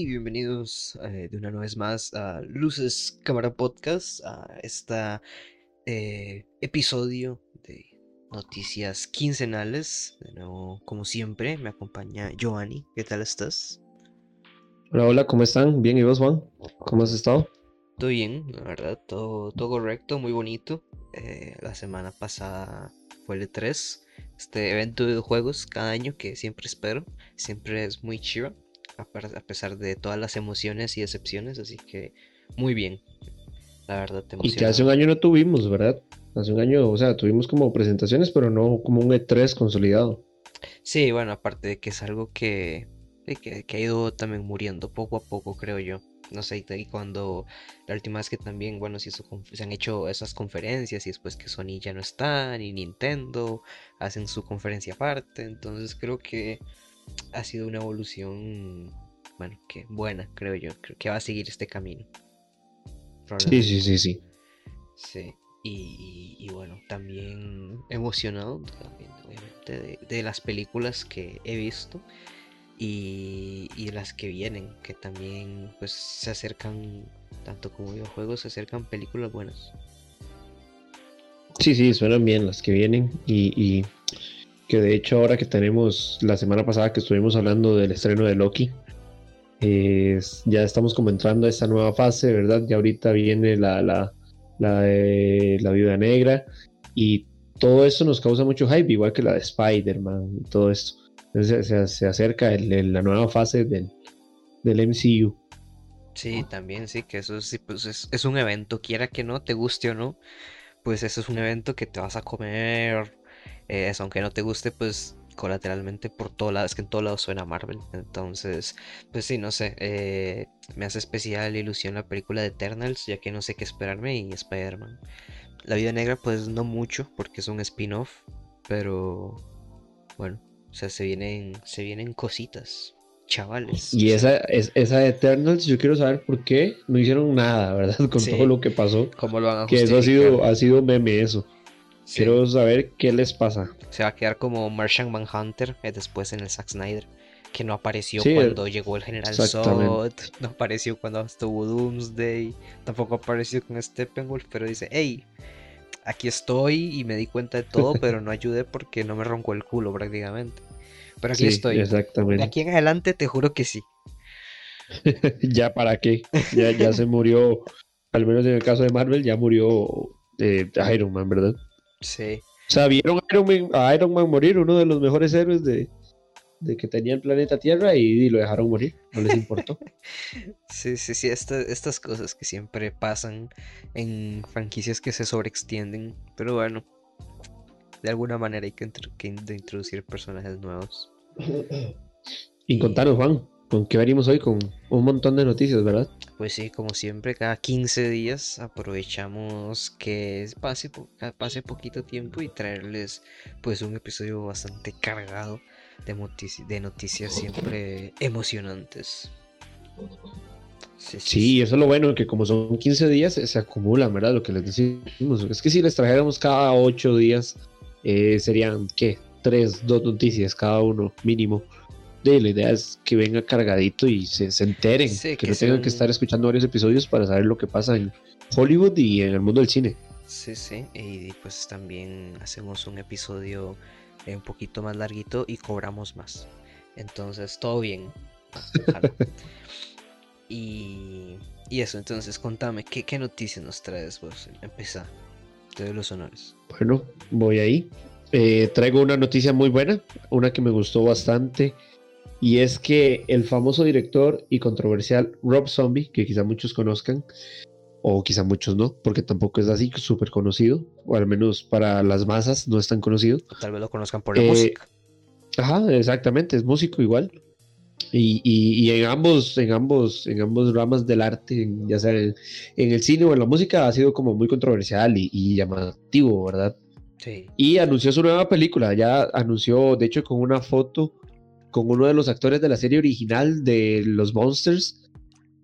Y bienvenidos eh, de una vez más a Luces Cámara Podcast, a este episodio de noticias quincenales. De nuevo, como siempre, me acompaña Giovanni. ¿Qué tal estás? Hola, hola, ¿cómo están? Bien, ¿y vos, Juan? ¿Cómo has estado? Todo bien, la verdad, todo, todo correcto, muy bonito. Eh, la semana pasada fue el E3, este evento de juegos cada año que siempre espero, siempre es muy chido, a pesar de todas las emociones y decepciones, así que muy bien, la verdad te Y que hace un año no tuvimos, ¿verdad? Hace un año, o sea, tuvimos como presentaciones, pero no como un E3 consolidado. Sí, bueno, aparte de que es algo que, que, que ha ido también muriendo poco a poco, creo yo no sé, y cuando la última vez que también, bueno, si se han hecho esas conferencias y después que Sony ya no está, ni Nintendo, hacen su conferencia aparte, entonces creo que ha sido una evolución, bueno, que buena, creo yo, creo que va a seguir este camino. Sí, sí, sí, sí. Sí. Y, bueno, también emocionado también, obviamente, de las películas que he visto y, las que vienen, que también pues se acercan, tanto como videojuegos, se acercan películas buenas. Sí, sí, suenan bien las que vienen y, que de hecho ahora que tenemos la semana pasada que estuvimos hablando del estreno de Loki, ya estamos como entrando a esta nueva fase, ¿verdad? Ya ahorita viene la, la, la, la viuda negra y todo eso nos causa mucho hype, igual que la de Spider-Man y todo esto. Entonces se, acerca la nueva fase del, del MCU. Sí, también, sí, que eso sí, pues es, un evento, quiera que no, te guste o no, pues eso es un evento que te vas a comer, eh, aunque no te guste, pues colateralmente por todo lado, es que en todo lado suena Marvel, entonces, pues sí, no sé, eh, me hace especial ilusión la película de Eternals, ya que no sé qué esperarme y Spider-Man. La vida negra, pues no mucho, porque es un spin-off, pero bueno, o sea, se vienen, se vienen cositas, chavales. Y esa, es, esa Eternals, yo quiero saber por qué no hicieron nada, ¿verdad? Con todo lo que pasó. ¿Cómo lo van a Que eso ha sido, ha sido meme eso. Quiero saber qué les pasa. Se va a quedar como Martian Manhunter eh, después en el Zack Snyder. Que no apareció cuando llegó el General Zod. No apareció cuando estuvo Doomsday. Tampoco apareció con Steppenwolf. Pero dice, hey, aquí estoy y me di cuenta de todo, pero no ayudé porque no me roncó el culo prácticamente. Pero aquí estoy. Exactamente. De aquí en adelante te juro que sí. ya para qué. Ya, ya se murió, al menos en el caso de Marvel, ya murió eh, Iron Man, ¿verdad? Sí. O sea, vieron a Iron Man morir, uno de los mejores héroes de, de que tenía el planeta Tierra y, lo dejaron morir, no les importó. sí, sí, sí, estas cosas que siempre pasan en franquicias que se sobreextienden, pero bueno, de alguna manera hay que, introducir personajes nuevos. Y, contanos, Juan, ¿con qué venimos hoy? Con un montón de noticias, ¿verdad? Pues sí, como siempre, cada 15 días aprovechamos que pase, pase poquito tiempo y traerles pues un episodio bastante cargado de, noticias siempre emocionantes. Sí, eso es lo bueno, que como son 15 días se, acumulan, ¿verdad? Lo que les decimos. Es que si les trajéramos cada 8 días, eh, serían, ¿qué? 3, 2 noticias cada uno, mínimo. De, la idea es que venga cargadito y se, se enteren, que, no tengan que estar escuchando varios episodios para saber lo que pasa en Hollywood y en el mundo del cine. Sí, sí, y pues también hacemos un episodio un poquito más larguito y cobramos más. Entonces, todo bien. y, y, eso, entonces, contame, ¿qué, ¿qué, noticias nos traes vos? Empieza, te doy los honores. Bueno, voy ahí. Eh, traigo una noticia muy buena, una que me gustó bastante. Y es que el famoso director y controversial Rob Zombie, que quizá muchos conozcan, o quizá muchos no, porque tampoco es así súper conocido, o al menos para las masas no es tan conocido. Tal vez lo conozcan por la eh, música. Ajá, exactamente, es músico igual. Y, y, en ambos, en ambos, en ambos ramas del arte, ya sea en, el cine o en la música, ha sido como muy controversial y, llamativo, ¿verdad? Sí. Y anunció su nueva película, ya anunció, de hecho, con una foto con uno de los actores de la serie original de los Monsters,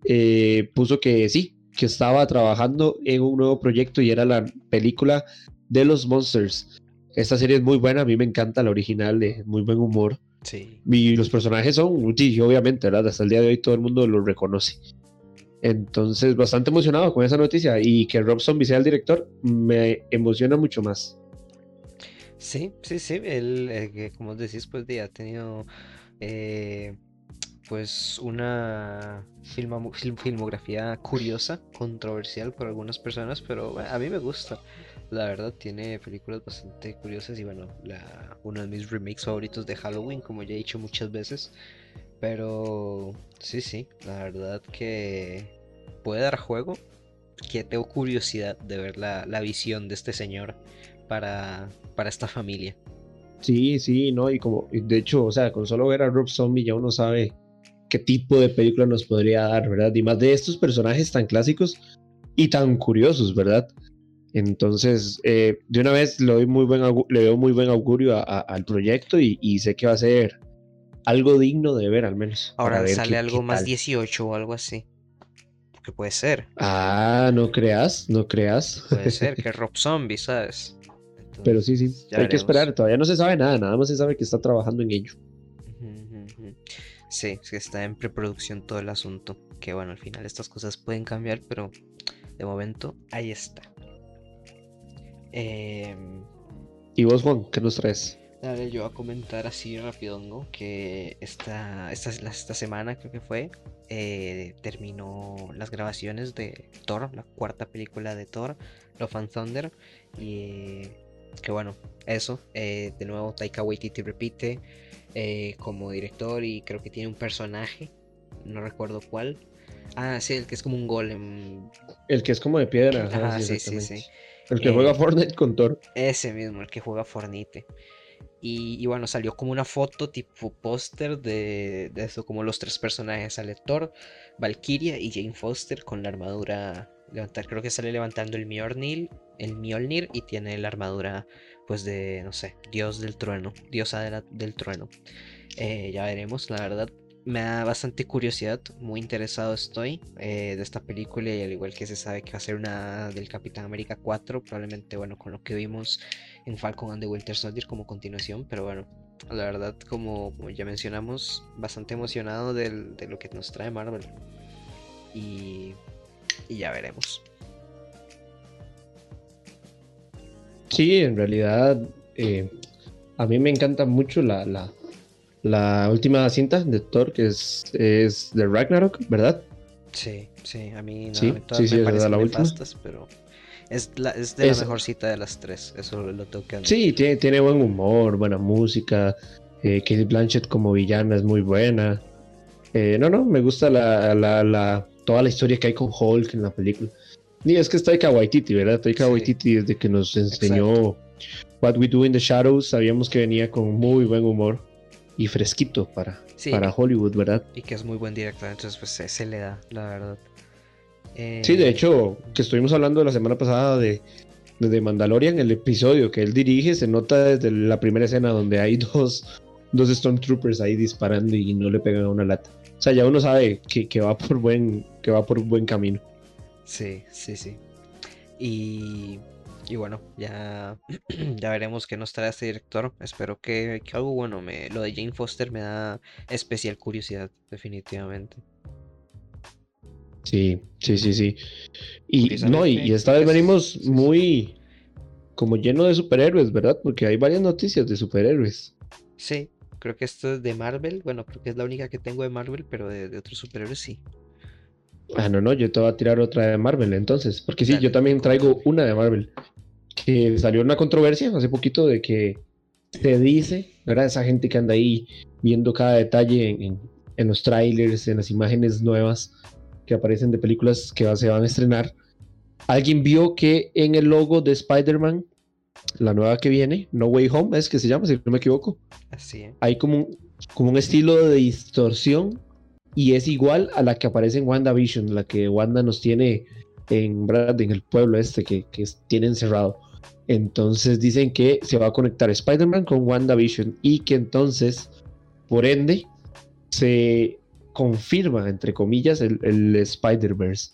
eh, puso que sí, que estaba trabajando en un nuevo proyecto y era la película de los Monsters. Esta serie es muy buena, a mí me encanta la original, de muy buen humor. Sí. Y los personajes son, sí, obviamente, ¿verdad? Hasta el día de hoy todo el mundo los reconoce. Entonces, bastante emocionado con esa noticia y que Rob Zombie sea el director me emociona mucho más. Sí, sí, sí. Él, eh, como decís, pues ha tenido eh, pues una filmografía curiosa, controversial por algunas personas, pero a mí me gusta. La verdad tiene películas bastante curiosas y bueno, la, uno de mis remakes favoritos de Halloween, como ya he dicho muchas veces. Pero sí, sí, la verdad que puede dar juego. Que tengo curiosidad de ver la visión de este señor para, para esta familia. Sí, sí, no, y como, de hecho, o sea, con solo ver a Rob Zombie ya uno sabe qué tipo de película nos podría dar, ¿verdad? Y más de estos personajes tan clásicos y tan curiosos, ¿verdad? Entonces, eh, de una vez le, doy muy buen le veo muy buen augurio al proyecto y, sé que va a ser algo digno de ver al menos. Ahora sale algo más 18 o algo así. Que puede ser. Ah, no creas, no creas. Puede ser que Rob Zombie, ¿sabes? Pero sí, sí, hay que esperar. Todavía no se sabe nada, nada más se sabe que está trabajando en ello. Sí, que está en preproducción todo el asunto. Que bueno, al final estas cosas pueden cambiar, pero de momento ahí está. Em, ¿Y vos, Juan, qué nos traes? Dale, yo voy a comentar así rápido, que esta, esta, esta semana creo que fue, eh, terminó las grabaciones de Thor, la cuarta película de Thor, Love and Thunder, y que bueno, eso, eh, de nuevo Taika Waititi repite eh, como director y creo que tiene un personaje, no recuerdo cuál. Ah, sí, el que es como un golem. El que es como de piedra. Ah, sí, sí, sí, El que juega eh, Fortnite con Thor. Ese mismo, el que juega Fortnite. Y, bueno, salió como una foto tipo póster de, de eso, como los tres personajes. Sale Thor, Valkyria y Jane Foster con la armadura levantar. Creo que sale levantando el Mjolnir, el Mjolnir y tiene la armadura pues de, no sé, dios del trueno, diosa del trueno. Eh, ya veremos, la verdad. Me da bastante curiosidad, muy interesado estoy eh, de esta película y al igual que se sabe que va a ser una del Capitán América 4, probablemente bueno, con lo que vimos en Falcon and the Winter Soldier como continuación, pero bueno, la verdad como, ya mencionamos, bastante emocionado de lo que nos trae Marvel. Y, y ya veremos. Sí, en realidad eh, a mí me encanta mucho la, la, la, última cinta de Thor, que es, es de Ragnarok, ¿verdad? Sí, sí, a mí no, sí, sí, sí, es la última. pero es, la, es de la mejor cita de las tres, eso lo tengo que Sí, tiene, tiene buen humor, buena música, eh, Kate Blanchett como villana es muy buena. Eh, no, no, me gusta la, la, la, toda la historia que hay con Hulk en la película. Ni es que está Taika Waititi, ¿verdad? Taika Waititi desde que nos enseñó What We Do in the Shadows, sabíamos que venía con muy buen humor y fresquito para, para Hollywood, ¿verdad? Y que es muy buen director, entonces pues se, le da, la verdad. Sí, de hecho, que estuvimos hablando la semana pasada de, de Mandalorian, el episodio que él dirige, se nota desde la primera escena donde hay dos, dos Stormtroopers ahí disparando y no le pegan a una lata. O sea, ya uno sabe que, que va por buen, que va por buen camino. Sí, sí, sí. Y, y bueno, ya, ya veremos qué nos trae este director. Espero que, algo bueno. Me, lo de Jane Foster me da especial curiosidad, definitivamente. Sí, sí, sí, sí. Y no, y, esta vez venimos muy como lleno de superhéroes, ¿verdad? Porque hay varias noticias de superhéroes. Sí, creo que esto es de Marvel. Bueno, creo que es la única que tengo de Marvel, pero de, de otros superhéroes sí. Ah, no, no, yo te voy a tirar otra de Marvel entonces. Porque sí, yo también traigo una de Marvel. Que salió una controversia hace poquito de que se dice, ¿verdad? Esa gente que anda ahí viendo cada detalle en, los trailers, en las imágenes nuevas que aparecen de películas que se van a estrenar. Alguien vio que en el logo de Spider-Man, la nueva que viene, No Way Home, es que se llama, si no me equivoco. Así. Hay como un, como un estilo de distorsión y es igual a la que aparece en WandaVision, la que Wanda nos tiene en, en el pueblo este que, que tiene encerrado. Entonces dicen que se va a conectar Spider-Man con WandaVision y que entonces, por ende, se confirma, entre comillas, el, Spider-Verse.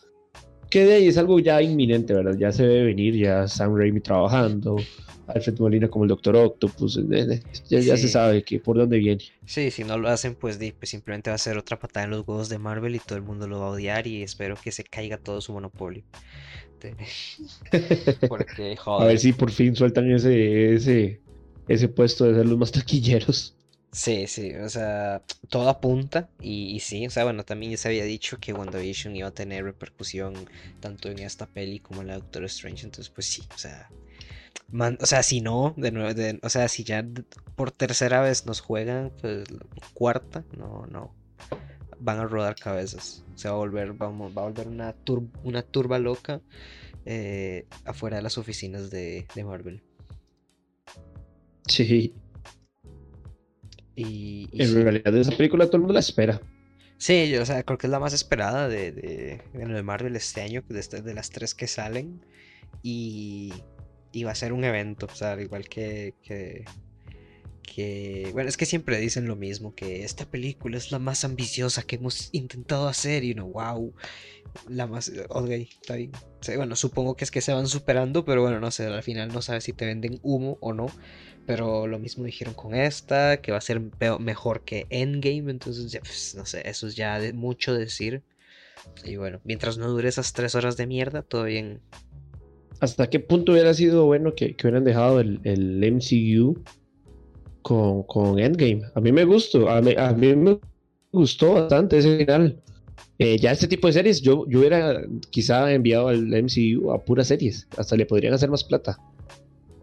Que de ahí es algo ya inminente, ¿verdad? Ya se debe venir, ya Sam Raimi trabajando, Alfred Molina como el Doctor Octopus, ya, ya se sabe que por dónde viene. Sí, si no lo hacen, pues, pues, simplemente va a ser otra patada en los huevos de Marvel y todo el mundo lo va a odiar y espero que se caiga todo su monopolio. Porque, joder. A ver si por fin sueltan ese, ese, ese puesto de ser los más taquilleros. Sí, sí, o sea, todo apunta y, sí, o sea, bueno, también ya se había dicho que WandaVision iba a tener repercusión tanto en esta peli como en la Doctor Strange, entonces pues sí, o sea, o sea, si no, de nuevo, o sea, si ya por tercera vez nos juegan, pues cuarta, no, no, van a rodar cabezas, se va a volver, vamos, va a volver una, una turba loca eh, afuera de las oficinas de, de Marvel. Sí, y, en realidad esa película todo el mundo la espera. Sí, yo, o sea, creo que es la más esperada de, de, de Marvel este año, de, este, de, las tres que salen. Y, y, va a ser un evento, o sea, igual que, que, que, Bueno, es que siempre dicen lo mismo, que esta película es la más ambiciosa que hemos intentado hacer y no, wow, la más... Ok, está bien. bueno, supongo que es que se van superando, pero bueno, no sé, al final no sabes si te venden humo o no. Pero lo mismo dijeron con esta, que va a ser mejor que Endgame. Entonces, pues, no sé, eso es ya mucho decir. Y bueno, mientras no dure esas tres horas de mierda, todo bien. ¿Hasta qué punto hubiera sido bueno que, hubieran dejado el, MCU con, con, Endgame? A mí me gustó, a mí, me gustó bastante ese final. Eh, ya este tipo de series, yo, yo hubiera quizá enviado al MCU a puras series. Hasta le podrían hacer más plata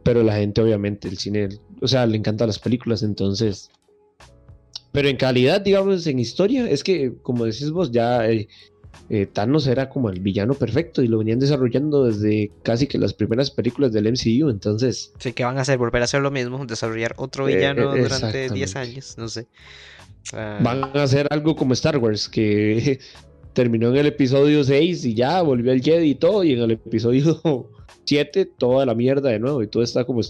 pero la gente obviamente el cine, o sea, le encantan las películas, entonces... Pero en calidad, digamos, en historia, es que, como decís vos, ya eh, eh, Thanos era como el villano perfecto y lo venían desarrollando desde casi que las primeras películas del MCU, entonces... Sí, que van a hacer, volver a hacer lo mismo, desarrollar otro eh, villano durante 10 años, no sé. Ah. Van a hacer algo como Star Wars, que terminó en el episodio 6 y ya volvió el Jedi y todo, y en el episodio 7 toda la mierda de nuevo y todo está como,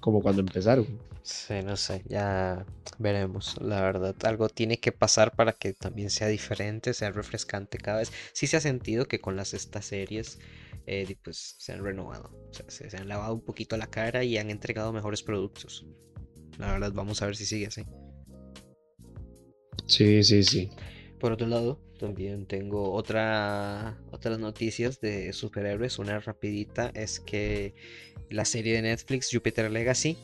como cuando empezaron. Sí, no sé, ya veremos, la verdad. Algo tiene que pasar para que también sea diferente, sea refrescante cada vez. Sí se ha sentido que con las estas series eh, pues se han renovado, o sea, se, han lavado un poquito la cara y han entregado mejores productos. La verdad, vamos a ver si sigue así. Sí, sí, sí. Por otro lado, también tengo otra, otras noticias de superhéroes. Una rapidita es que la serie de Netflix Jupiter Legacy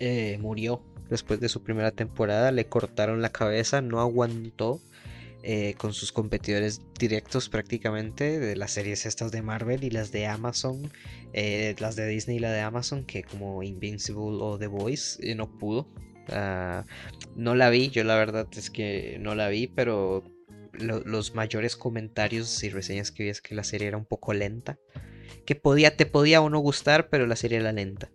eh, murió después de su primera temporada. Le cortaron la cabeza, no aguantó eh, con sus competidores directos prácticamente de las series estas de Marvel y las de Amazon, eh, las de Disney y la de Amazon, que como Invincible o The Voice no pudo. Ah, no la vi, yo la verdad es que no la vi, pero los mayores comentarios y reseñas que vi es que la serie era un poco lenta. Que podía, te podía o no gustar, pero la serie era lenta.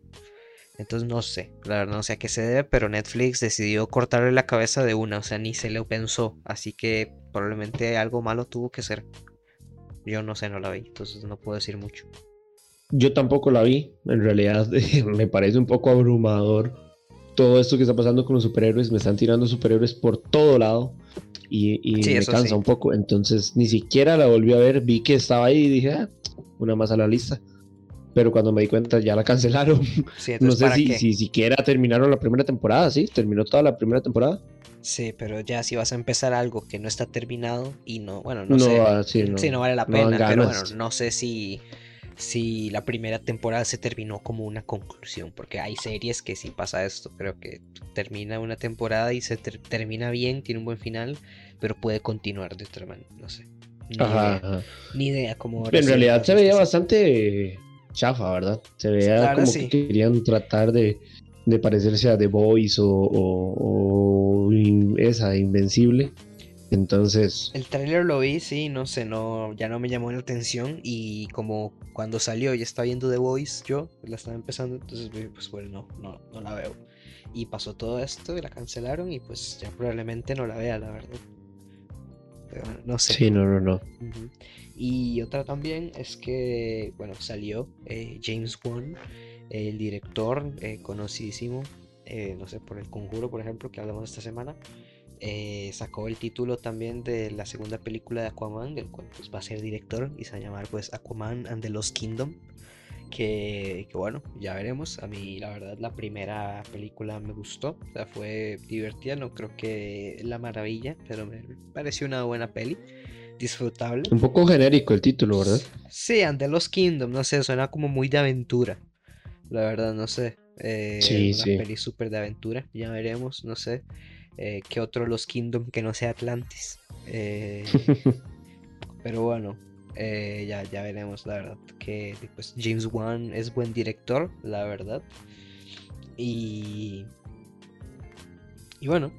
Entonces no sé, la verdad no sé a qué se debe, pero Netflix decidió cortarle la cabeza de una, o sea, ni se le pensó. Así que probablemente algo malo tuvo que ser. Yo no sé, no la vi, entonces no puedo decir mucho. Yo tampoco la vi, en realidad me parece un poco abrumador todo esto que está pasando con los superhéroes. Me están tirando superhéroes por todo lado y, me cansa un poco. Entonces ni siquiera la volví a ver, vi que estaba ahí y dije, ah, una más a la lista. Pero cuando me di cuenta ya la cancelaron. no sé si, si, siquiera terminaron la primera temporada, ¿sí? Terminó toda la primera temporada. Sí, pero ya si vas a empezar algo que no está terminado y no, bueno, no, sé. Ah, sí, no, vale la pena, pero bueno, no sé si si la primera temporada se terminó como una conclusión, porque hay series que sí pasa esto, creo que termina una temporada y se termina bien, tiene un buen final, pero puede continuar de otra manera, no sé. Ni, idea, ni idea cómo... En realidad se veía bastante chafa, ¿verdad? Se veía como que querían tratar de, parecerse a The Voice o, o esa, Invencible. Entonces. El tráiler lo vi, sí, no sé, no, ya no me llamó la atención. Y como cuando salió ya estaba viendo The Voice, yo la estaba empezando, entonces pues bueno, no, no, la veo. Y pasó todo esto y la cancelaron y pues ya probablemente no la vea, la verdad. Pero no sé. Sí, no, no, no. Y otra también es que, bueno, salió eh, James Wan, el director eh, conocidísimo, eh, no sé, por El Conjuro, por ejemplo, que hablamos esta semana. eh, sacó el título también de la segunda película de Aquaman, del cual pues, va a ser director y se va a llamar pues Aquaman and the Lost Kingdom. Que, bueno, ya veremos. A mí la verdad la primera película me gustó, o sea, fue divertida, no creo que la maravilla, pero me pareció una buena peli, disfrutable. Un poco genérico el título, ¿verdad? Sí, and the Lost Kingdom, no sé, suena como muy de aventura, la verdad, no sé. Eh, sí, una peli súper de aventura, ya veremos, no sé. Eh, que otro Los Kingdom que no sea Atlantis. Eh, pero bueno, eh, ya, ya veremos, la verdad. Que pues, James Wan es buen director, la verdad. Y. Y bueno,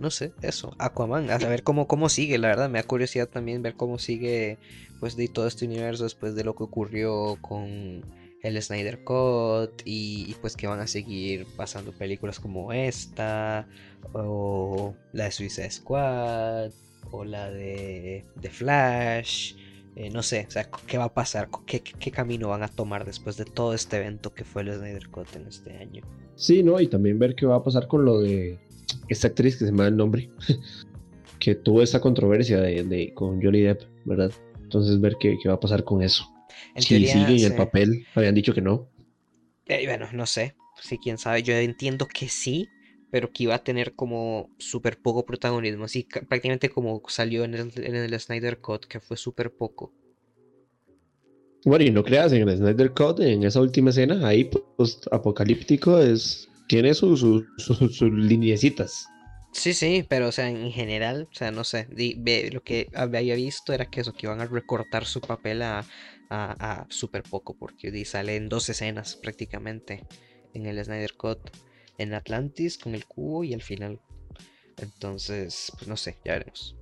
no sé, eso. Aquaman, a ver cómo, cómo sigue, la verdad. Me da curiosidad también ver cómo sigue pues de todo este universo después de lo que ocurrió con el Snyder Cut y, pues que van a seguir pasando películas como esta o la de Suicide Squad o la de, de Flash eh, no sé, o sea, qué va a pasar, ¿Qué, ¿Qué, camino van a tomar después de todo este evento que fue el Snyder Cut en este año. Sí, ¿no? Y también ver qué va a pasar con lo de esta actriz que se me da el nombre, que tuvo esa controversia de, con Johnny Depp, ¿verdad? Entonces ver qué, qué va a pasar con eso si sigue en el papel, habían dicho que no. Eh, bueno, no sé. Sí, quién sabe. Yo entiendo que sí, pero que iba a tener como súper poco protagonismo. Así prácticamente como salió en el, en el Snyder Cut, que fue súper poco. Bueno, y no creas, en el Snyder Cut, en esa última escena, ahí post apocalíptico es. Tiene sus su, Sí, sí, pero o sea, en general, o sea, no sé, lo que había visto era que eso, que iban a recortar su papel a, a, súper poco, porque sale en dos escenas prácticamente en el Snyder Cut, en Atlantis con el cubo y al final. Entonces, pues no sé, ya veremos.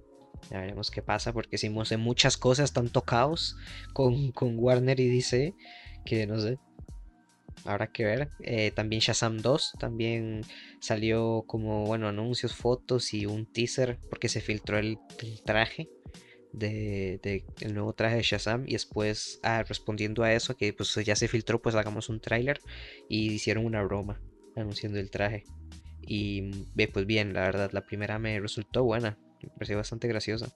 Ya veremos qué pasa, porque hicimos muchas cosas tanto caos con, con Warner y DC que no sé. Habrá que ver. Eh, también Shazam 2 también salió como, bueno, anuncios, fotos y un teaser porque se filtró el traje de, el nuevo traje de Shazam y después ah, respondiendo a eso que pues ya se filtró pues hagamos un tráiler y hicieron una broma anunciando el traje y ve pues bien la verdad la primera me resultó buena me pareció bastante graciosa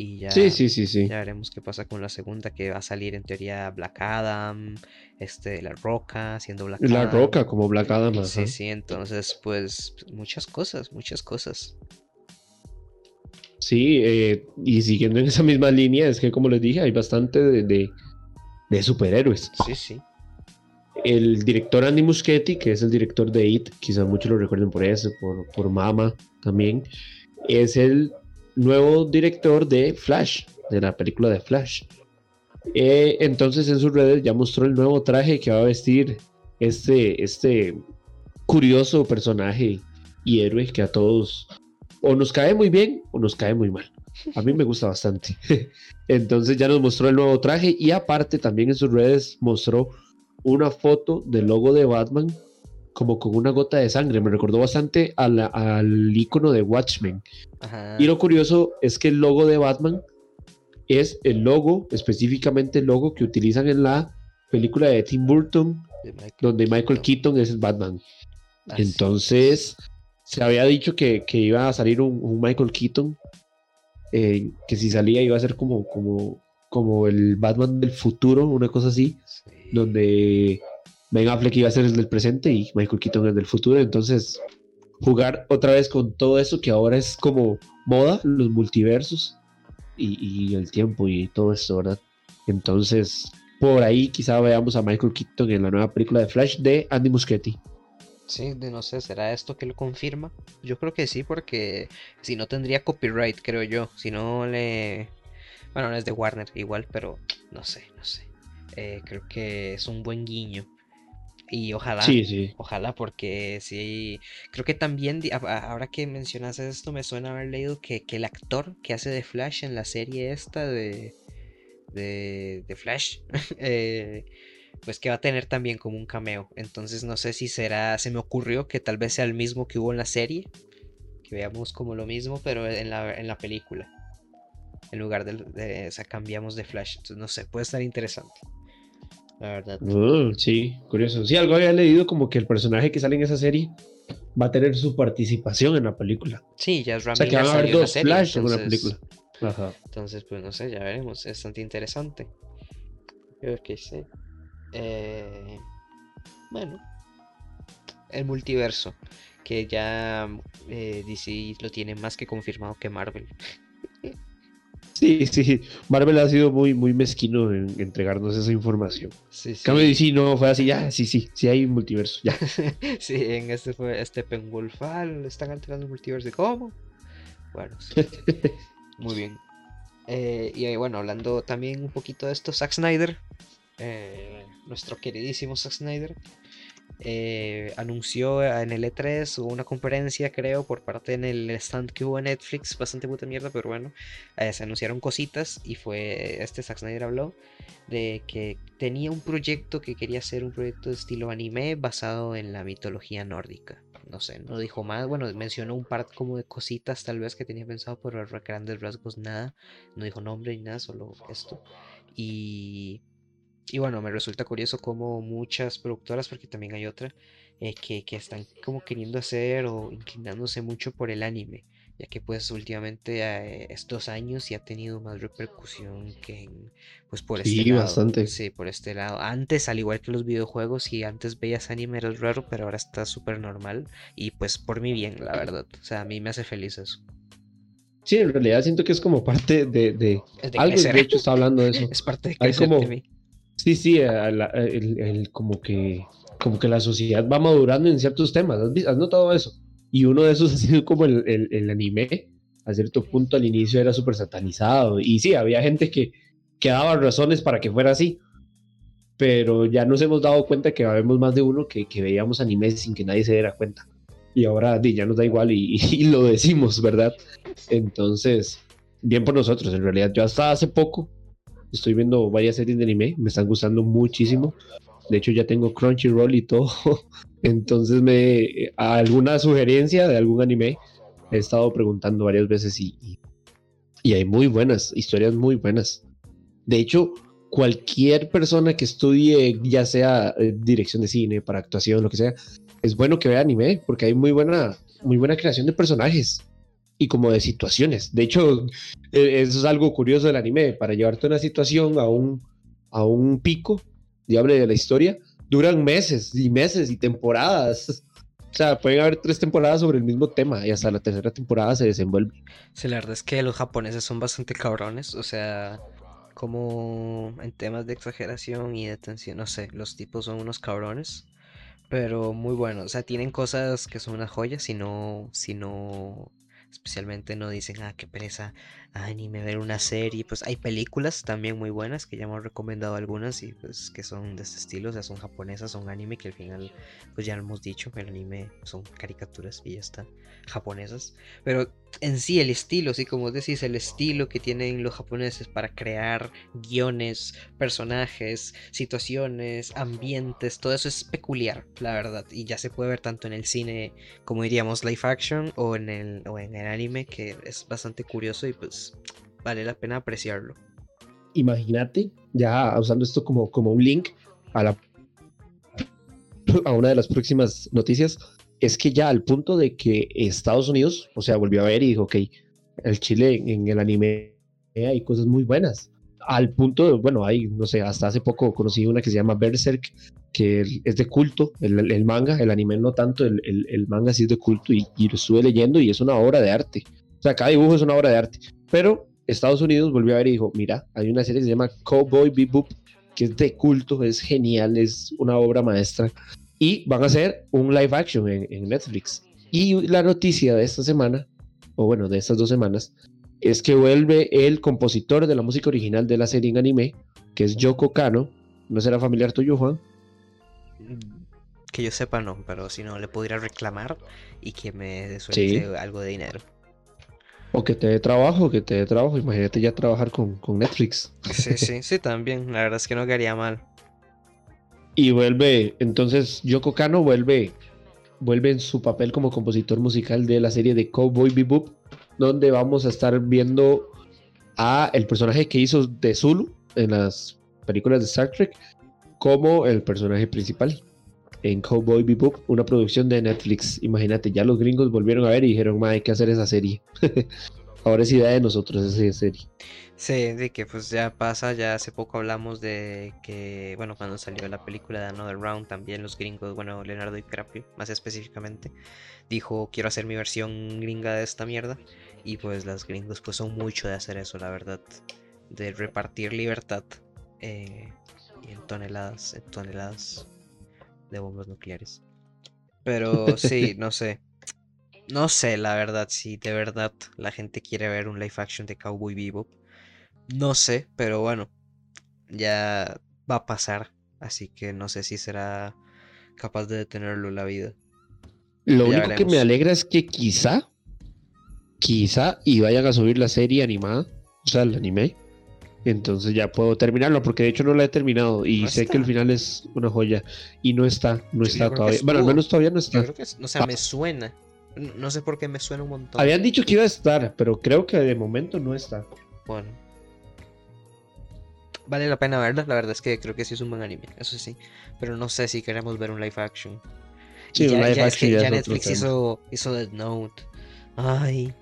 y ya, sí, sí, sí, sí. ya veremos qué pasa con la segunda que va a salir en teoría Black Adam este La Roca siendo Black Adam la Roca como Black Adam sí sí entonces pues muchas cosas muchas cosas Sí, eh, y siguiendo en esa misma línea, es que como les dije, hay bastante de, superhéroes. Sí, sí. El director Andy Muschietti, que es el director de It, quizás muchos lo recuerden por eso, por, por Mama también, es el nuevo director de Flash, de la película de Flash. Eh, entonces en sus redes ya mostró el nuevo traje que va a vestir este, este curioso personaje y héroe que a todos o nos cae muy bien o nos cae muy mal. A mí me gusta bastante. Entonces ya nos mostró el nuevo traje y aparte también en sus redes mostró una foto del logo de Batman como con una gota de sangre. Me recordó bastante al icono de Watchmen. Y lo curioso es que el logo de Batman es el logo, específicamente el logo que utilizan en la película de Tim Burton, donde Michael Keaton es el Batman. Entonces, se había dicho que, iba a salir un, Michael Keaton, eh, que si salía iba a ser como, como, como el Batman del futuro, una cosa así, donde Ben Affleck iba a ser el del presente y Michael Keaton el del futuro. Entonces, jugar otra vez con todo eso que ahora es como moda, los multiversos y, el tiempo y todo eso, ¿verdad? Entonces, por ahí quizá veamos a Michael Keaton en la nueva película de Flash de Andy Muschietti. Sí, no sé, ¿será esto que lo confirma? Yo creo que sí, porque si no tendría copyright, creo yo. Si no le... Bueno, no es de Warner igual, pero no sé, no sé. Eh, creo que es un buen guiño. Y ojalá, sí, sí. ojalá, porque sí, creo que también, ahora que mencionas esto, me suena haber leído que, que el actor que hace de Flash en la serie esta de, de, de Flash, eh, pues que va a tener también como un cameo. Entonces no sé si será, se me ocurrió que tal vez sea el mismo que hubo en la serie, que veamos como lo mismo, pero en la, en la película. En lugar de, o sea, cambiamos de Flash. Entonces no sé, puede estar interesante. La verdad. Sí, curioso. Sí, algo había leído como que el personaje que sale en esa serie va a tener su participación en la película. Sí, ya es O sea, que van a haber dos Flash en una película. Ajá. Entonces, pues no sé, ya veremos. Es bastante interesante. Yo que sí. Eh, bueno, el multiverso, que ya eh, DC lo tiene más que confirmado que Marvel. Sí, sí. Marvel ha sido muy, muy mezquino en entregarnos esa información. Sí, sí. Cambio DC no fue así, ya, sí, sí, sí hay multiverso, ya. sí, en este fue Steppenwolf. Ah, están alterando el multiverso. ¿Cómo? Bueno, sí. muy bien. Eh, y bueno, hablando también un poquito de esto, Zack Snyder, eh, nuestro queridísimo Zack Snyder, eh, anunció en el E3 una conferencia, creo, por parte en el stand que hubo en Netflix, bastante puta mierda, pero bueno, eh, se anunciaron cositas y fue este Zack Snyder habló de que tenía un proyecto que quería hacer un proyecto de estilo anime basado en la mitología nórdica. No sé, no dijo más, bueno, mencionó un par como de cositas tal vez que tenía pensado, pero a grandes rasgos nada, no dijo nombre ni nada, solo esto. Y y bueno, me resulta curioso como muchas productoras, porque también hay otra, eh, que, que, están como queriendo hacer o inclinándose mucho por el anime, ya que pues últimamente eh, estos años sí ha tenido más repercusión que en, pues por Sí, este lado. bastante. Sí, por este lado. Antes, al igual que los videojuegos, si antes veías anime era raro, pero ahora está súper normal. Y pues por mi bien, la verdad. O sea, a mí me hace feliz eso. Sí, en realidad siento que es como parte de, de Es de algo, de hecho está hablando de eso. Es parte de Hay crecer como- de mí. Sí, sí, a la- el, el- como que como que la sociedad va madurando en ciertos temas. ¿Has, has notado eso? Y uno de esos ha sido como el, el- el anime. A cierto punto al inicio era súper satanizado. Y sí, había gente que, que daba razones para que fuera así. Pero ya nos hemos dado cuenta que habemos más de uno que, que veíamos anime sin que nadie se diera cuenta. Y ahora ya nos da igual y, y lo decimos, ¿verdad? Entonces, bien por nosotros. En realidad, yo hasta hace poco estoy viendo varias series de anime, me están gustando muchísimo. De hecho, ya tengo Crunchyroll y todo. Entonces, me alguna sugerencia de algún anime he estado preguntando varias veces y, y, y hay muy buenas, historias muy buenas. De hecho, cualquier persona que estudie, ya sea eh, dirección de cine, para actuación, lo que sea, es bueno que vea anime porque hay muy buena, muy buena creación de personajes y como de situaciones. De hecho, eh, eso es algo curioso del anime. Para llevarte una situación a un, a un pico, diable de la historia, duran meses y meses y temporadas. O sea, pueden haber tres temporadas sobre el mismo tema y hasta la tercera temporada se desenvuelve. Sí, la verdad es que los japoneses son bastante cabrones, o sea, como en temas de exageración y de tensión, no sé, los tipos son unos cabrones, pero muy buenos, o sea, tienen cosas que son unas joyas, si no, si no, especialmente no dicen, ah, qué pereza, anime, ver una serie, pues hay películas también muy buenas que ya hemos recomendado algunas y pues que son de este estilo, o sea, son japonesas, son anime que al final, pues ya lo hemos dicho, el anime son caricaturas y ya está, japonesas, pero en sí el estilo, sí, como decís, el estilo que tienen los japoneses para crear guiones, personajes, situaciones, ambientes, todo eso es peculiar, la verdad, y ya se puede ver tanto en el cine, como diríamos, live action o en el, o en el anime, que es bastante curioso y pues vale la pena apreciarlo. Imagínate, ya usando esto como, como un link a, la, a una de las próximas noticias, es que ya al punto de que Estados Unidos, o sea, volvió a ver y dijo, ok, el Chile en el anime hay cosas muy buenas. Al punto, de, bueno, hay, no sé, hasta hace poco conocí una que se llama Berserk, que es de culto, el, el manga, el anime no tanto, el, el, el, manga sí es de culto y, y lo estuve leyendo y es una obra de arte. O sea, cada dibujo es una obra de arte. Pero Estados Unidos volvió a ver y dijo, mira, hay una serie que se llama Cowboy Bebop, que es de culto, es genial, es una obra maestra. Y van a hacer un live action en, en Netflix. Y la noticia de esta semana, o bueno, de estas dos semanas, es que vuelve el compositor de la música original de la serie en anime, que es Yoko Kano. ¿No será familiar tuyo, Juan? Que yo sepa, no, pero si no, le podría reclamar y que me suelte Sí. algo de dinero. O que te dé trabajo, que te dé trabajo. Imagínate ya trabajar con, con Netflix. Sí, sí, sí, también. La verdad es que no quedaría mal. Y vuelve, entonces Yoko Kano vuelve, vuelve en su papel como compositor musical de la serie de Cowboy Bebop, donde vamos a estar viendo a el personaje que hizo de Zulu en las películas de Star Trek como el personaje principal. En Cowboy Bebop, una producción de Netflix. Imagínate, ya los gringos volvieron a ver y dijeron, ma, hay que hacer esa serie. Ahora es idea de nosotros esa serie. Sí, de que pues ya pasa, ya hace poco hablamos de que, bueno, cuando salió la película de Another Round, también los gringos, bueno, Leonardo DiCaprio, más específicamente, dijo, quiero hacer mi versión gringa de esta mierda. Y pues las gringos pues son mucho de hacer eso, la verdad, de repartir libertad eh, en toneladas, en toneladas de bombas nucleares. Pero sí, no sé. No sé, la verdad, si de verdad la gente quiere ver un live action de Cowboy Bebop no sé, pero bueno, ya va a pasar. Así que no sé si será capaz de detenerlo la vida. Lo único que me alegra es que quizá, quizá, y vayan a subir la serie animada, o sea, el anime. Entonces ya puedo terminarlo, porque de hecho no la he terminado y sé que el final es una joya. Y no está, no está todavía. Bueno, al menos todavía no está. Yo creo que o sea, me suena. No sé por qué me suena un montón. Habían dicho que iba a estar, pero creo que de momento no está. Bueno, vale la pena verla. La verdad es que creo que sí es un buen anime, eso sí. Pero no sé si queremos ver un live action. Sí, un live action. ya, Netflix hizo, hizo Dead Note. Ay,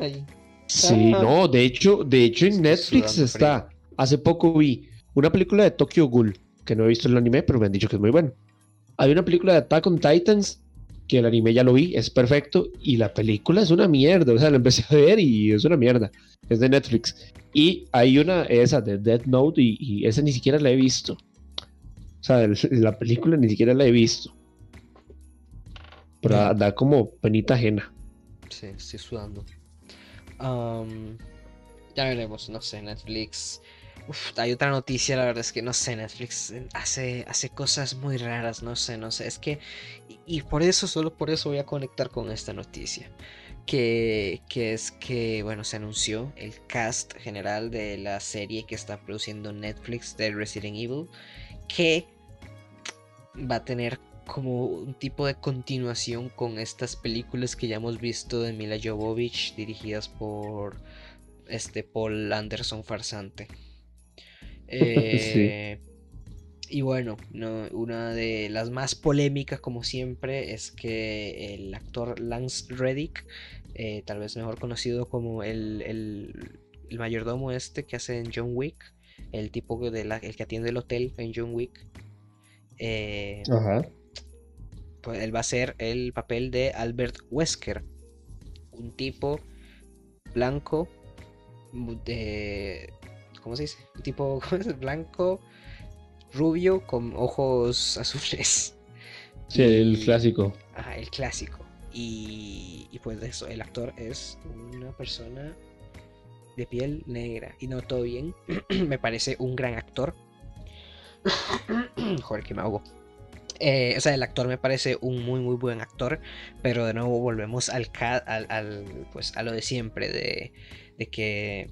ay. Sí, no, de hecho, de hecho en Netflix está. Hace poco vi una película de Tokyo Ghoul, que no he visto el anime, pero me han dicho que es muy bueno. Hay una película de Attack on Titans, que el anime ya lo vi, es perfecto, y la película es una mierda, o sea, la empecé a ver y es una mierda. Es de Netflix. Y hay una, esa de Death Note, y, esa ni siquiera la he visto. O sea, la película ni siquiera la he visto. Pero da, como penita ajena. Sí, estoy sudando. Ya veremos, no sé, Netflix. Uf, hay otra noticia, la verdad es que no sé, Netflix hace, hace cosas muy raras, no sé, no sé. Es que, y por eso, solo por eso voy a conectar con esta noticia que, es que, bueno, se anunció el cast general de la serie que está produciendo Netflix de Resident Evil, que va a tener como un tipo de continuación con estas películas que ya hemos visto de Mila Jovovich dirigidas por este Paul Anderson farsante. Eh, y bueno, una de las más polémicas, como siempre, es que el actor Lance Reddick, eh, tal vez mejor conocido como el, el, mayordomo este que hace en John Wick, el tipo de la, el que atiende el hotel en John Wick, eh, pues él va a ser el papel de Albert Wesker, un tipo blanco, de, ¿cómo se dice? Un tipo blanco rubio con ojos azules. Sí, el clásico. Ajá, el clásico. Y, y pues eso, el actor es una persona de piel negra. Y no todo bien. me parece un gran actor. Joder, que me ahogo. Eh, o sea, el actor me parece un muy muy buen actor, pero de nuevo volvemos al, al, al pues a lo de siempre de, de que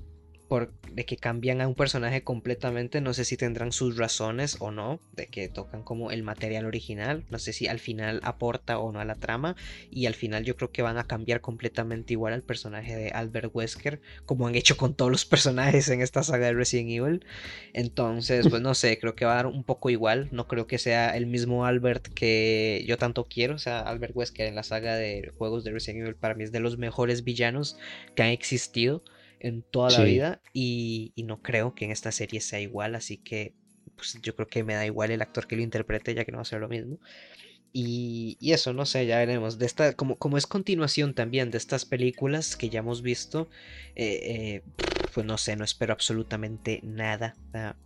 de que cambian a un personaje completamente, no sé si tendrán sus razones o no, de que tocan como el material original, no sé si al final aporta o no a la trama, y al final yo creo que van a cambiar completamente igual al personaje de Albert Wesker, como han hecho con todos los personajes en esta saga de Resident Evil, entonces pues no sé, creo que va a dar un poco igual, no creo que sea el mismo Albert que yo tanto quiero, o sea, Albert Wesker en la saga de juegos de Resident Evil para mí es de los mejores villanos que han existido, en toda la vida y, no creo que en esta serie sea igual, así que pues, yo creo que me da igual el actor que lo interprete ya que no va a ser lo mismo. Y, eso, no sé, ya veremos. De esta, como, como es continuación también de estas películas que ya hemos visto, eh, eh, pues no sé, no espero absolutamente nada,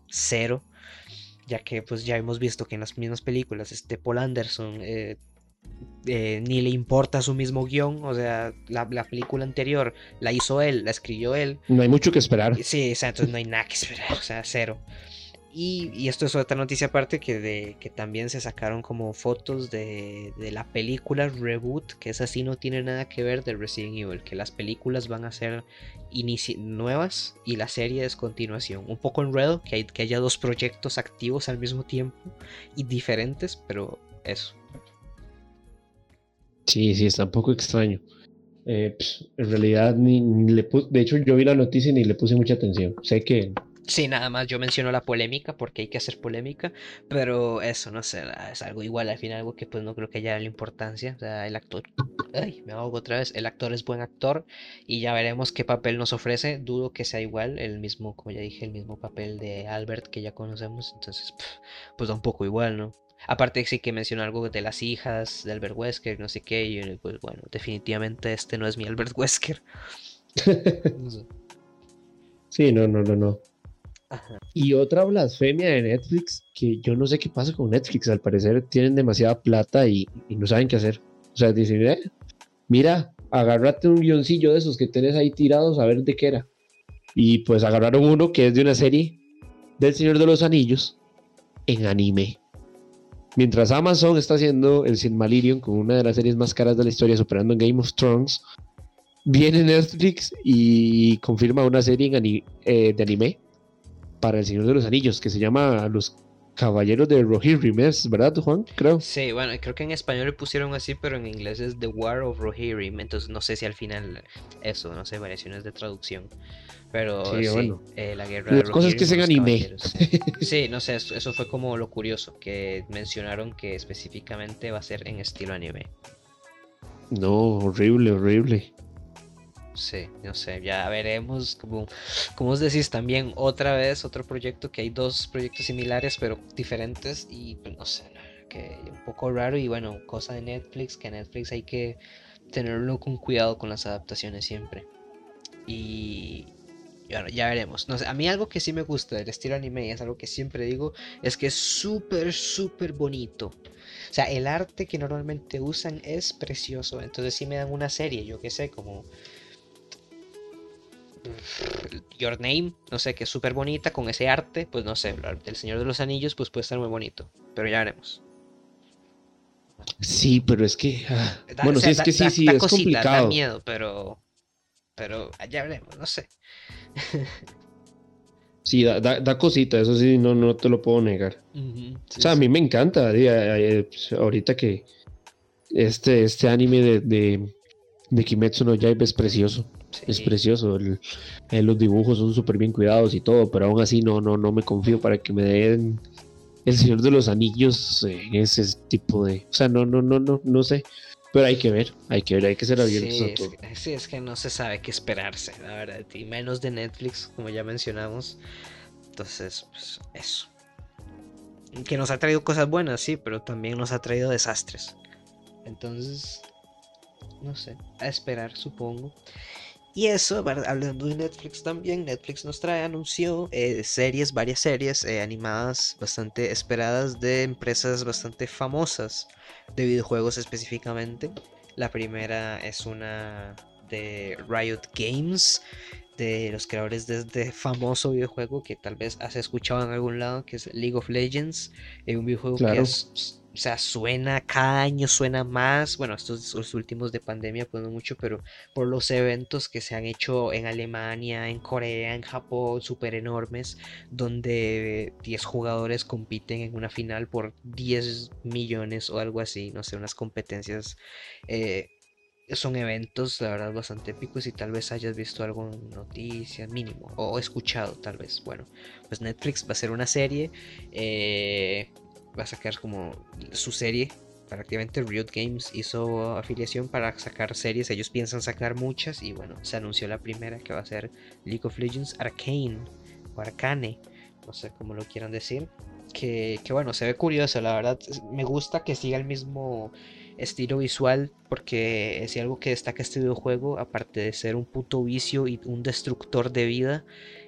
cero, ya que pues ya hemos visto que en las mismas películas este Paul Anderson eh, eh, ni le importa su mismo guion, o sea, la, película anterior la hizo él, la escribió él. No hay mucho que esperar. Sí, o sea, entonces no hay nada que esperar, o sea, cero. Y, esto es otra noticia aparte que, de, que también se sacaron como fotos de, de, la película Reboot, que esa sí no tiene nada que ver de Resident Evil, que las películas van a ser nuevas y la serie es continuación. Un poco enredo que, hay, que haya dos proyectos activos al mismo tiempo y diferentes, pero eso. Sí, sí, está un poco extraño. Eh, en realidad, ni, le de hecho, yo vi la noticia y ni le puse mucha atención. Sé que Sí, nada más yo menciono la polémica porque hay que hacer polémica, pero eso no sé, es algo igual al final, algo que pues no creo que haya la importancia. O sea, el actor, ay, me ahogo otra vez, el actor es buen actor y ya veremos qué papel nos ofrece. Dudo que sea igual, el mismo, como ya dije, el mismo papel de Albert que ya conocemos, entonces pues da un poco igual, ¿no? Aparte sí que mencionó algo de las hijas de Albert Wesker, no sé qué, y pues bueno, definitivamente este no es mi Albert Wesker. Sí, no, no, no, no. Y otra blasfemia de Netflix, que yo no sé qué pasa con Netflix, al parecer tienen demasiada plata y, no saben qué hacer. O sea, dicen, eh, mira, agárrate un guioncillo de esos que tenés ahí tirados a ver de qué era. Y pues agarraron uno que es de una serie del Señor de los Anillos en anime. Mientras Amazon está haciendo el Silmarillion con una de las series más caras de la historia, superando en Game of Thrones, viene Netflix y confirma una serie eh, de anime para El Señor de los Anillos, que se llama Los Caballeros de Rohirrim, ¿verdad, Juan? Creo. Sí, bueno, creo que en español le pusieron así, pero en inglés es The War of Rohirrim, entonces no sé si al final eso, no sé, variaciones de traducción. Pero sí, bueno. Eh, la guerra Las cosas que se anime. Sí, no sé, eso, eso fue como lo curioso, que mencionaron que específicamente va a ser en estilo anime. No, horrible, horrible. Sí, no sé, ya veremos. Como, como os decís, también otra vez otro proyecto que hay dos proyectos similares pero diferentes y pues, no sé, que un poco raro y bueno, cosa de Netflix, que Netflix hay que tenerlo con cuidado con las adaptaciones siempre. Y, bueno, ya veremos. No sé, a mí algo que sí me gusta del estilo anime, y es algo que siempre digo, es que es súper, súper bonito. O sea, el arte que normalmente usan es precioso. Entonces si me dan una serie, yo que sé, como Your Name, no sé, que es súper bonita con ese arte, pues no sé, el Señor de los Anillos, pues puede estar muy bonito, pero ya veremos. Sí, pero es que, ah, bueno, sí, es que sí, sí, es complicado. Da miedo, pero, pero ya veremos, no sé. Sí, da, cosita, eso sí, no, no te lo puedo negar. o sea, a mí me encanta, pues, ahorita que este, este anime de, de, de Kimetsu no Yaiba es precioso. Es precioso. los dibujos son súper bien cuidados y todo, pero aún así no, no, no me confío para que me den El Señor de los Anillos en ese tipo de. O sea, no, no, no, no, no sé. Pero hay que ver, hay que ver, hay que ser abiertos a todo. sí, es que no se sabe qué esperarse, la verdad. Y menos de Netflix, como ya mencionamos. Entonces, pues eso. Que nos ha traído cosas buenas, sí, pero también nos ha traído desastres. Entonces, no sé, a esperar, supongo. Y eso, hablando de Netflix también, Netflix nos trae, anunció eh, series, varias series eh, animadas bastante esperadas de empresas bastante famosas de videojuegos específicamente. La primera es una de Riot Games, de los creadores de este famoso videojuego que tal vez has escuchado en algún lado, que es League of Legends, eh, un videojuego que es o sea, suena, cada año suena más, bueno, estos los últimos de pandemia pues no mucho, pero por los eventos que se han hecho en Alemania, en Corea, en Japón, súper enormes, donde 10 jugadores compiten en una final por 10 millones o algo así, no sé, unas competencias. Eh, son eventos, la verdad, bastante épicos y tal vez hayas visto algo en noticias, mínimo, o escuchado tal vez. Bueno, pues Netflix va a hacer una serie. Eh, va a sacar como su serie. Prácticamente Riot Games hizo afiliación para sacar series. Ellos piensan sacar muchas. Y bueno, se anunció la primera que va a ser League of Legends Arcane. O Arcane. No sé cómo lo quieran decir. Que, que bueno, se ve curioso. La verdad, me gusta que siga el mismo estilo visual. Porque si algo que destaca este videojuego, aparte de ser un puto vicio y un destructor de vida,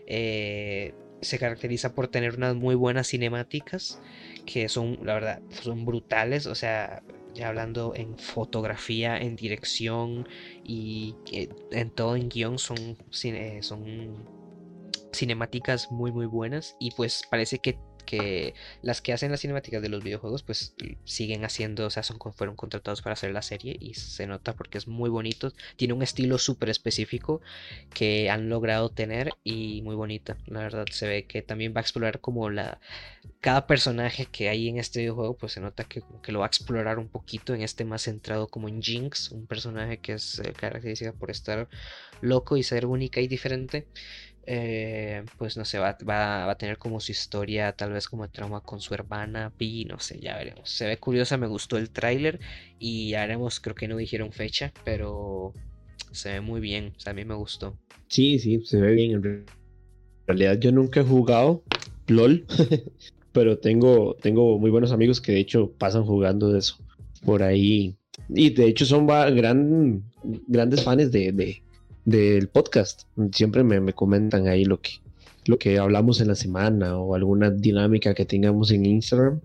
eh, se caracteriza por tener unas muy buenas cinemáticas que son, la verdad, son brutales. O sea, ya hablando en fotografía, en dirección y en todo en guion son, son cinemáticas muy muy buenas y pues parece que que las que hacen las cinemáticas de los videojuegos pues siguen haciendo, o sea, fueron contratados para hacer la serie y se nota porque es muy bonito, tiene un estilo súper específico que han logrado tener y muy bonita, la verdad se ve que también va a explorar como la cada personaje que hay en este videojuego pues se nota que, que lo va a explorar un poquito en este más centrado como en Jinx, un personaje que es eh, característica por estar loco y ser única y diferente eh, pues no sé, va, va, a tener como su historia, tal vez como trauma con su hermana Pi, no sé, ya veremos. Se ve curiosa, me gustó el tráiler y ya creo que no dijeron fecha, pero se ve muy bien, o a mí me gustó. Sí, sí, se ve bien. En realidad yo nunca he jugado LOL, pero tengo, tengo muy buenos amigos que de hecho pasan jugando de eso por ahí. Y de hecho son gran, grandes fans de, del podcast. Siempre me, comentan ahí lo que, lo que hablamos en la semana o alguna dinámica que tengamos en Instagram.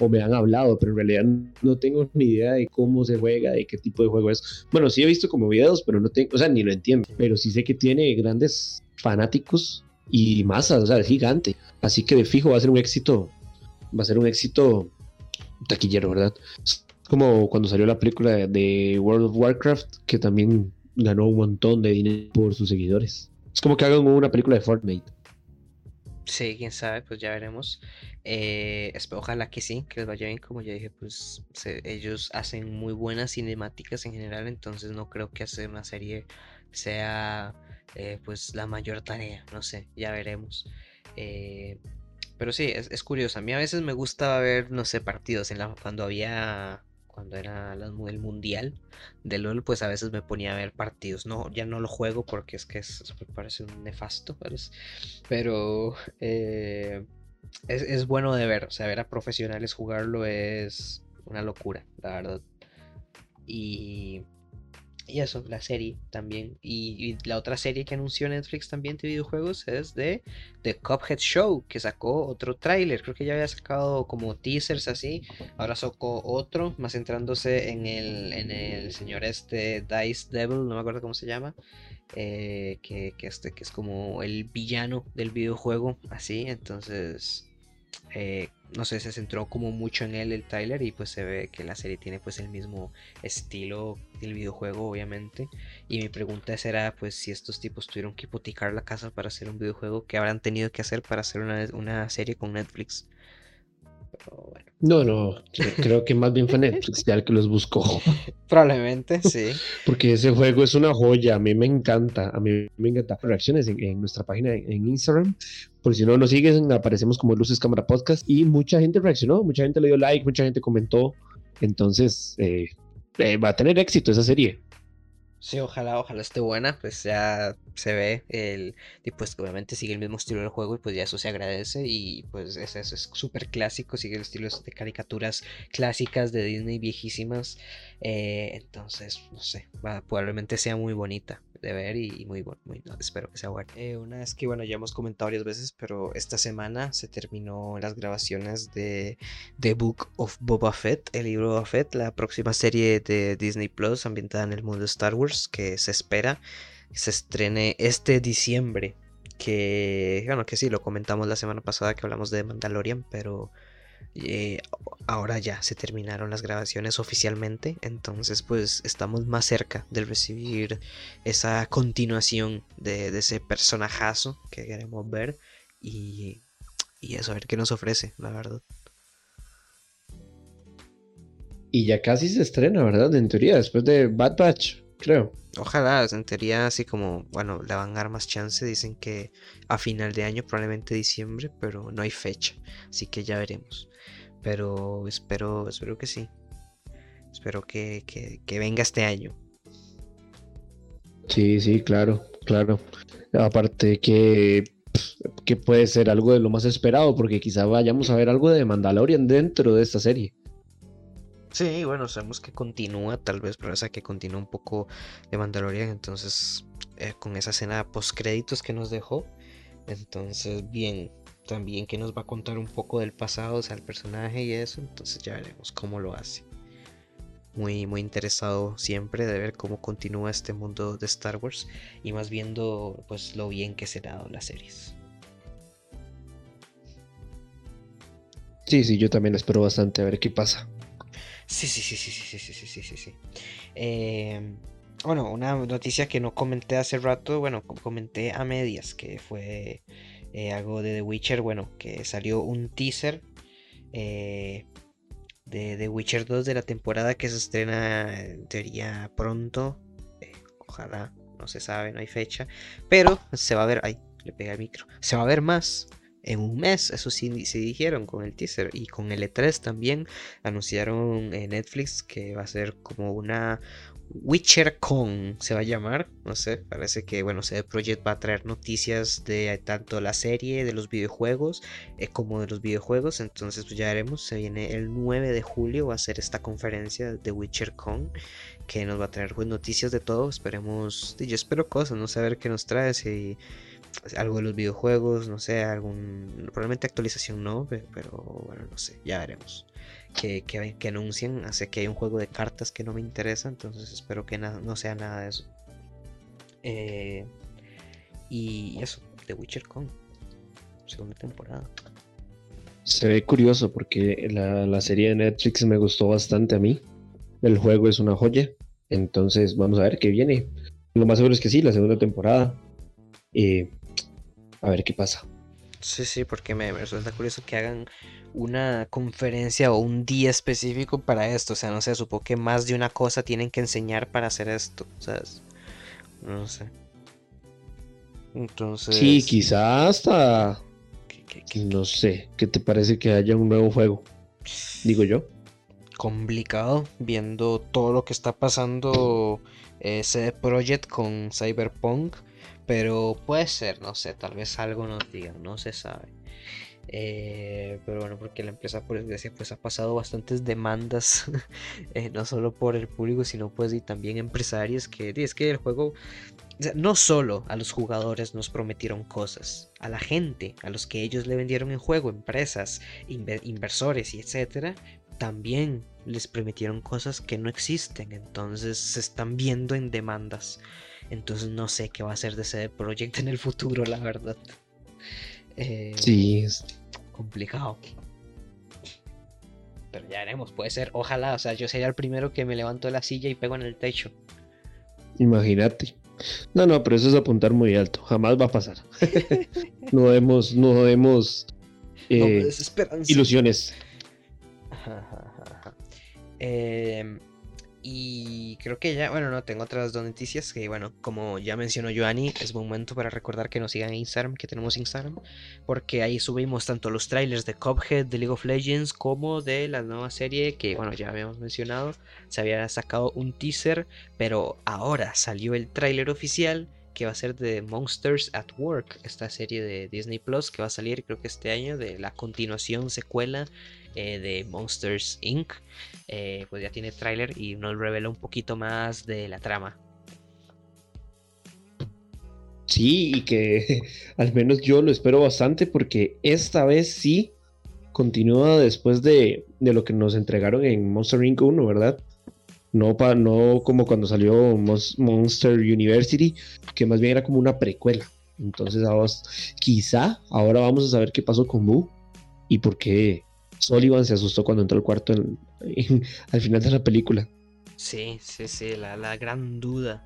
O me han hablado, pero en realidad no tengo ni idea de cómo se juega, de qué tipo de juego es. Bueno, sí he visto como videos, pero no tengo, o sea, ni lo entiendo. Pero sí sé que tiene grandes fanáticos y masas, o sea, es gigante. Así que de fijo va a ser un éxito, va a ser un éxito taquillero, ¿verdad? Como cuando salió la película de World of Warcraft, que también ganó un montón de dinero por sus seguidores. Es como que hagan una película de Fortnite. Sí, quién sabe, pues ya veremos. Eh, ojalá que sí, que les vaya bien. Como ya dije, pues ellos hacen muy buenas cinemáticas en general, entonces no creo que hacer una serie sea eh, pues la mayor tarea. No sé, ya veremos. Eh, pero sí, es, es, curioso. A mí a veces me gusta ver, no sé, partidos en la, cuando había cuando era el mundial de LOL, pues a veces me ponía a ver partidos. No, ya no lo juego porque es que es, parece un nefasto, pero eh, es, es, bueno de ver. O sea, ver a profesionales jugarlo es una locura, la verdad. Y y eso, la serie también. Y, la otra serie que anunció Netflix también de videojuegos es de The Cuphead Show, que sacó otro tráiler. Creo que ya había sacado como teasers así. Ahora sacó otro, más centrándose en el, en el señor este Dice Devil, no me acuerdo cómo se llama. Eh, que, que, este, que es como el villano del videojuego, así. Entonces eh, no sé, se centró como mucho en él el Tyler y pues se ve que la serie tiene pues el mismo estilo del videojuego obviamente. Y mi pregunta será pues si estos tipos tuvieron que hipotecar la casa para hacer un videojuego ¿qué habrán tenido que hacer para hacer una, una serie con Netflix no, no, creo que más bien fue Netflix ya el que los buscó. Probablemente, sí. Porque ese juego es una joya, a mí me encanta, a mí me encanta. Reacciones en, nuestra página en Instagram, por si no nos siguen, aparecemos como Luces Cámara Podcast y mucha gente reaccionó, mucha gente le dio like, mucha gente comentó, entonces eh, eh, va a tener éxito esa serie. Sí, ojalá, ojalá esté buena, pues ya se ve el, y pues obviamente sigue el mismo estilo del juego y pues ya eso se agradece y pues eso es súper clásico, sigue el estilo de caricaturas clásicas de Disney viejísimas, eh, entonces no sé, probablemente sea muy bonita de ver y muy bueno, muy, espero que sea bueno. Eh, una vez que, bueno, ya hemos comentado varias veces, pero esta semana se terminó las grabaciones de The Book of Boba Fett, el libro Boba Fett, la próxima serie de Disney Plus ambientada en el mundo de Star Wars que se espera se estrene este diciembre. Que, bueno, que sí, lo comentamos la semana pasada que hablamos de Mandalorian, pero eh, ahora ya se terminaron las grabaciones oficialmente, entonces pues estamos más cerca de recibir esa continuación de, ese personajazo que queremos ver y, y eso, a ver qué nos ofrece, la verdad. Y ya casi se estrena, ¿verdad? En teoría, después de Bad Batch, creo. Ojalá, en teoría, así como, bueno, le van a dar más chance. Dicen que a final de año, probablemente diciembre, pero no hay fecha. Así que ya veremos. Pero espero, espero que sí. Espero que, venga este año. Sí, sí, claro, claro. Aparte que, que puede ser algo de lo más esperado, porque quizá vayamos a ver algo de Mandalorian dentro de esta serie. Sí, bueno, sabemos que continúa, tal vez, pero esa que continúa un poco de Mandalorian, entonces, eh, con esa escena post créditos que nos dejó, entonces, bien, también que nos va a contar un poco del pasado, o sea, el personaje y eso, entonces ya veremos cómo lo hace. Muy, muy interesado siempre de ver cómo continúa este mundo de Star Wars y más viendo pues lo bien que se han dado las series. Sí, sí, yo también espero bastante a ver qué pasa. Sí, sí, sí, sí, sí, sí, sí, sí, sí, sí. Eh, bueno, una noticia que no comenté hace rato, bueno, comenté a medias, que fue eh, algo de The Witcher, bueno, que salió un teaser eh, de The Witcher 2 de la temporada que se estrena en teoría pronto. ojalá, no se sabe, no hay fecha, pero se va a ver, ay, le pegué al micro. Se va a ver más en un mes, eso sí se dijeron con el teaser. Y con el E3 también anunciaron en Netflix que va a ser como una WitcherCon se va a llamar, no sé, parece que bueno, CD Projekt va a traer noticias de tanto la serie, de los videojuegos, eh, como de los videojuegos, entonces pues ya veremos, se viene el 9 de julio, va a ser esta conferencia de WitcherCon que nos va a traer pues, noticias de todo, esperemos, yo espero cosas, no ver qué nos trae, algo de los videojuegos, no sé, algún, probablemente actualización no, pero bueno, no sé, ya veremos que, que, anuncian. Hace que hay un juego de cartas que no me interesa, entonces espero que no sea nada de eso. Eh, y eso, The Witcher Con, segunda temporada. Se ve curioso porque la, serie de Netflix me gustó bastante a mí. El juego es una joya. Entonces vamos a ver qué viene. Lo más seguro es que sí, la segunda temporada. Eh, a ver qué pasa. Sí, sí, porque me, resulta curioso que hagan una conferencia o un día específico para esto. O sea, no sé, supongo que más de una cosa tienen que enseñar para hacer esto. ¿Sabes? No sé. Entonces. Sí, quizás hasta. no sé. ¿Qué te parece que haya un nuevo juego? Digo yo. Complicado, viendo todo lo que está pasando ese Project con Cyberpunk. Pero puede ser, no sé, tal vez algo nos digan, no se sabe. Eh, pero bueno, porque la empresa por desgracia pues ha pasado bastantes demandas, eh, no solo por el público, sino pues también empresarios que es que el juego, no solo a los jugadores nos prometieron cosas, a la gente, a los que ellos le vendieron el juego, empresas, inversores y etcétera, también les prometieron cosas que no existen, entonces se están viendo en demandas. Entonces no sé qué va a ser de ese proyecto en el futuro, la verdad. Eh, sí, es complicado. Pero ya haremos, puede ser, ojalá, o sea, yo sería el primero que me levanto de la silla y pego en el techo. Imagínate. No, no, pero eso es apuntar muy alto, jamás va a pasar. no vemos, no vemos eh, ilusiones. Eh, y creo que ya, bueno, no, tengo otras dos noticias que, bueno, como ya mencionó Joanny, es momento para recordar que nos sigan en Instagram, que tenemos Instagram, porque ahí subimos tanto los trailers de Cuphead, de League of Legends, como de la nueva serie que, bueno, ya habíamos mencionado, se había sacado un teaser, pero ahora salió el trailer oficial que va a ser de Monsters at Work, esta serie de Disney Plus que va a salir creo que este año de la continuación, secuela eh, de Monsters Inc. Eh, pues ya tiene tráiler y nos revela un poquito más de la trama. Sí, y que al menos yo lo espero bastante porque esta vez sí continúa después de, de lo que nos entregaron en Monster Inc. 1, ¿verdad? No, no como cuando salió Monster University, que más bien era como una precuela. Entonces, quizá ahora vamos a saber qué pasó con Boo y por qué Sullivan se asustó cuando entró al cuarto al final de la película. Sí, sí, sí, la, gran duda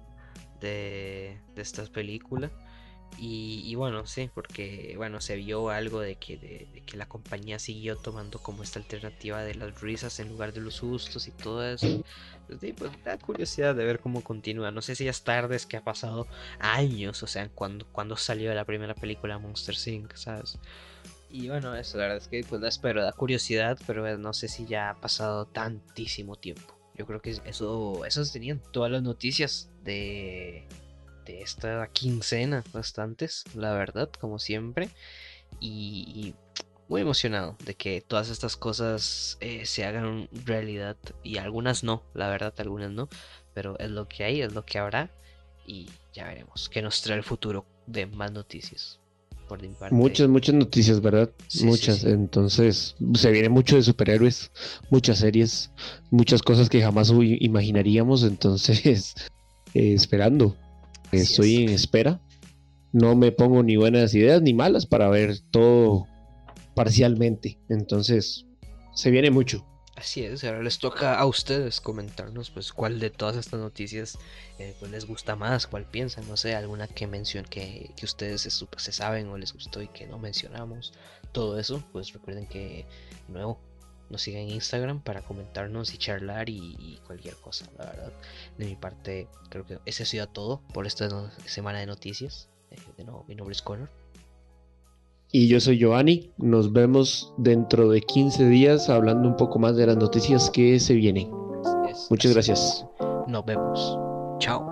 de, de esta película. Y, bueno, sí, porque bueno, se vio algo de que, de, que la compañía siguió tomando como esta alternativa de las risas en lugar de los sustos y todo eso. Pues, pues da curiosidad de ver cómo continúa. No sé si ya es tarde, es que ha pasado años, o sea, cuando, cuando salió la primera película Monster Inc., ¿sabes? Y bueno, eso la verdad es que pues la espero, da curiosidad, pero no sé si ya ha pasado tantísimo tiempo. Yo creo que eso, eso tenían todas las noticias de, de esta quincena, bastantes, la verdad, como siempre. Y, muy emocionado de que todas estas cosas eh, se hagan realidad. Y algunas no, la verdad, algunas no. Pero es lo que hay, es lo que habrá. Y ya veremos qué nos trae el futuro de más noticias. Muchas, muchas noticias, ¿verdad? muchas. Entonces, se viene mucho de superhéroes, muchas series, muchas cosas que jamás imaginaríamos. Entonces, eh, esperando. Estoy en espera. No me pongo ni buenas ideas ni malas para ver todo parcialmente. Entonces, se viene mucho. Así es, ahora les toca a ustedes comentarnos pues cuál de todas estas noticias eh, pues, les gusta más, cuál piensan, no sé, alguna que mencion que, que ustedes se, se, saben o les gustó y que no mencionamos, todo eso, pues recuerden que nuevo nos sigan en Instagram para comentarnos y charlar y, cualquier cosa, la verdad. De mi parte, creo que ese ha sido todo por esta semana de noticias. Eh, de nuevo, mi nombre es Connor. Y yo soy Giovanni. Nos vemos dentro de 15 días hablando un poco más de las noticias que se vienen. Muchas gracias. Nos vemos. Chao.